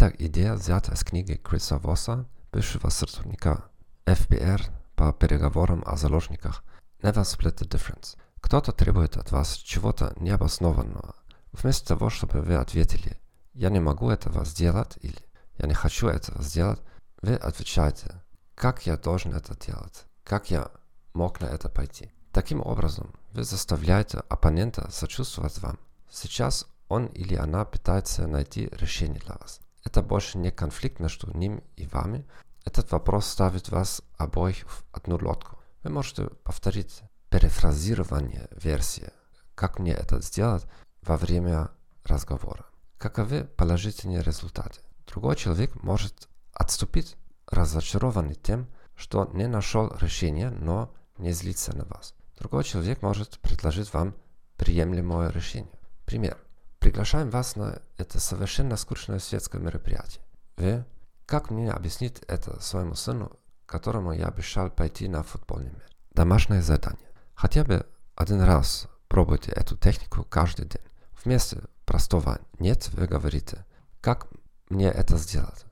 Эта идея взята из книги Криса Восса, бывшего сотрудника ФБР по переговорам о заложниках Never Split the Difference. Кто-то требует от вас чего-то необоснованного. Вместо того, чтобы вы ответили «Я не могу этого сделать» или «Я не хочу этого сделать», вы отвечаете «Как я должен это делать? Как я мог на это пойти?» Таким образом, вы заставляете оппонента сочувствовать вам. Сейчас он или она пытается найти решение для вас. Это больше не конфликт между ним и вами. Этот вопрос ставит вас обоих в одну лодку. Вы можете повторить перефразирование версии, как мне это сделать во время разговора. Каковы положительные результаты? Другой человек может отступить, разочарованный тем, что не нашел решения, но не злится на вас. Другой человек может предложить вам приемлемое решение. Пример. Приглашаем вас на это совершенно скучное светское мероприятие. Вы, как мне объяснить это своему сыну, которому я обещал пойти на футбольный матч? Домашнее задание. Хотя бы один раз пробуйте эту технику каждый день. Вместо простого «нет» вы говорите «как мне это сделать?»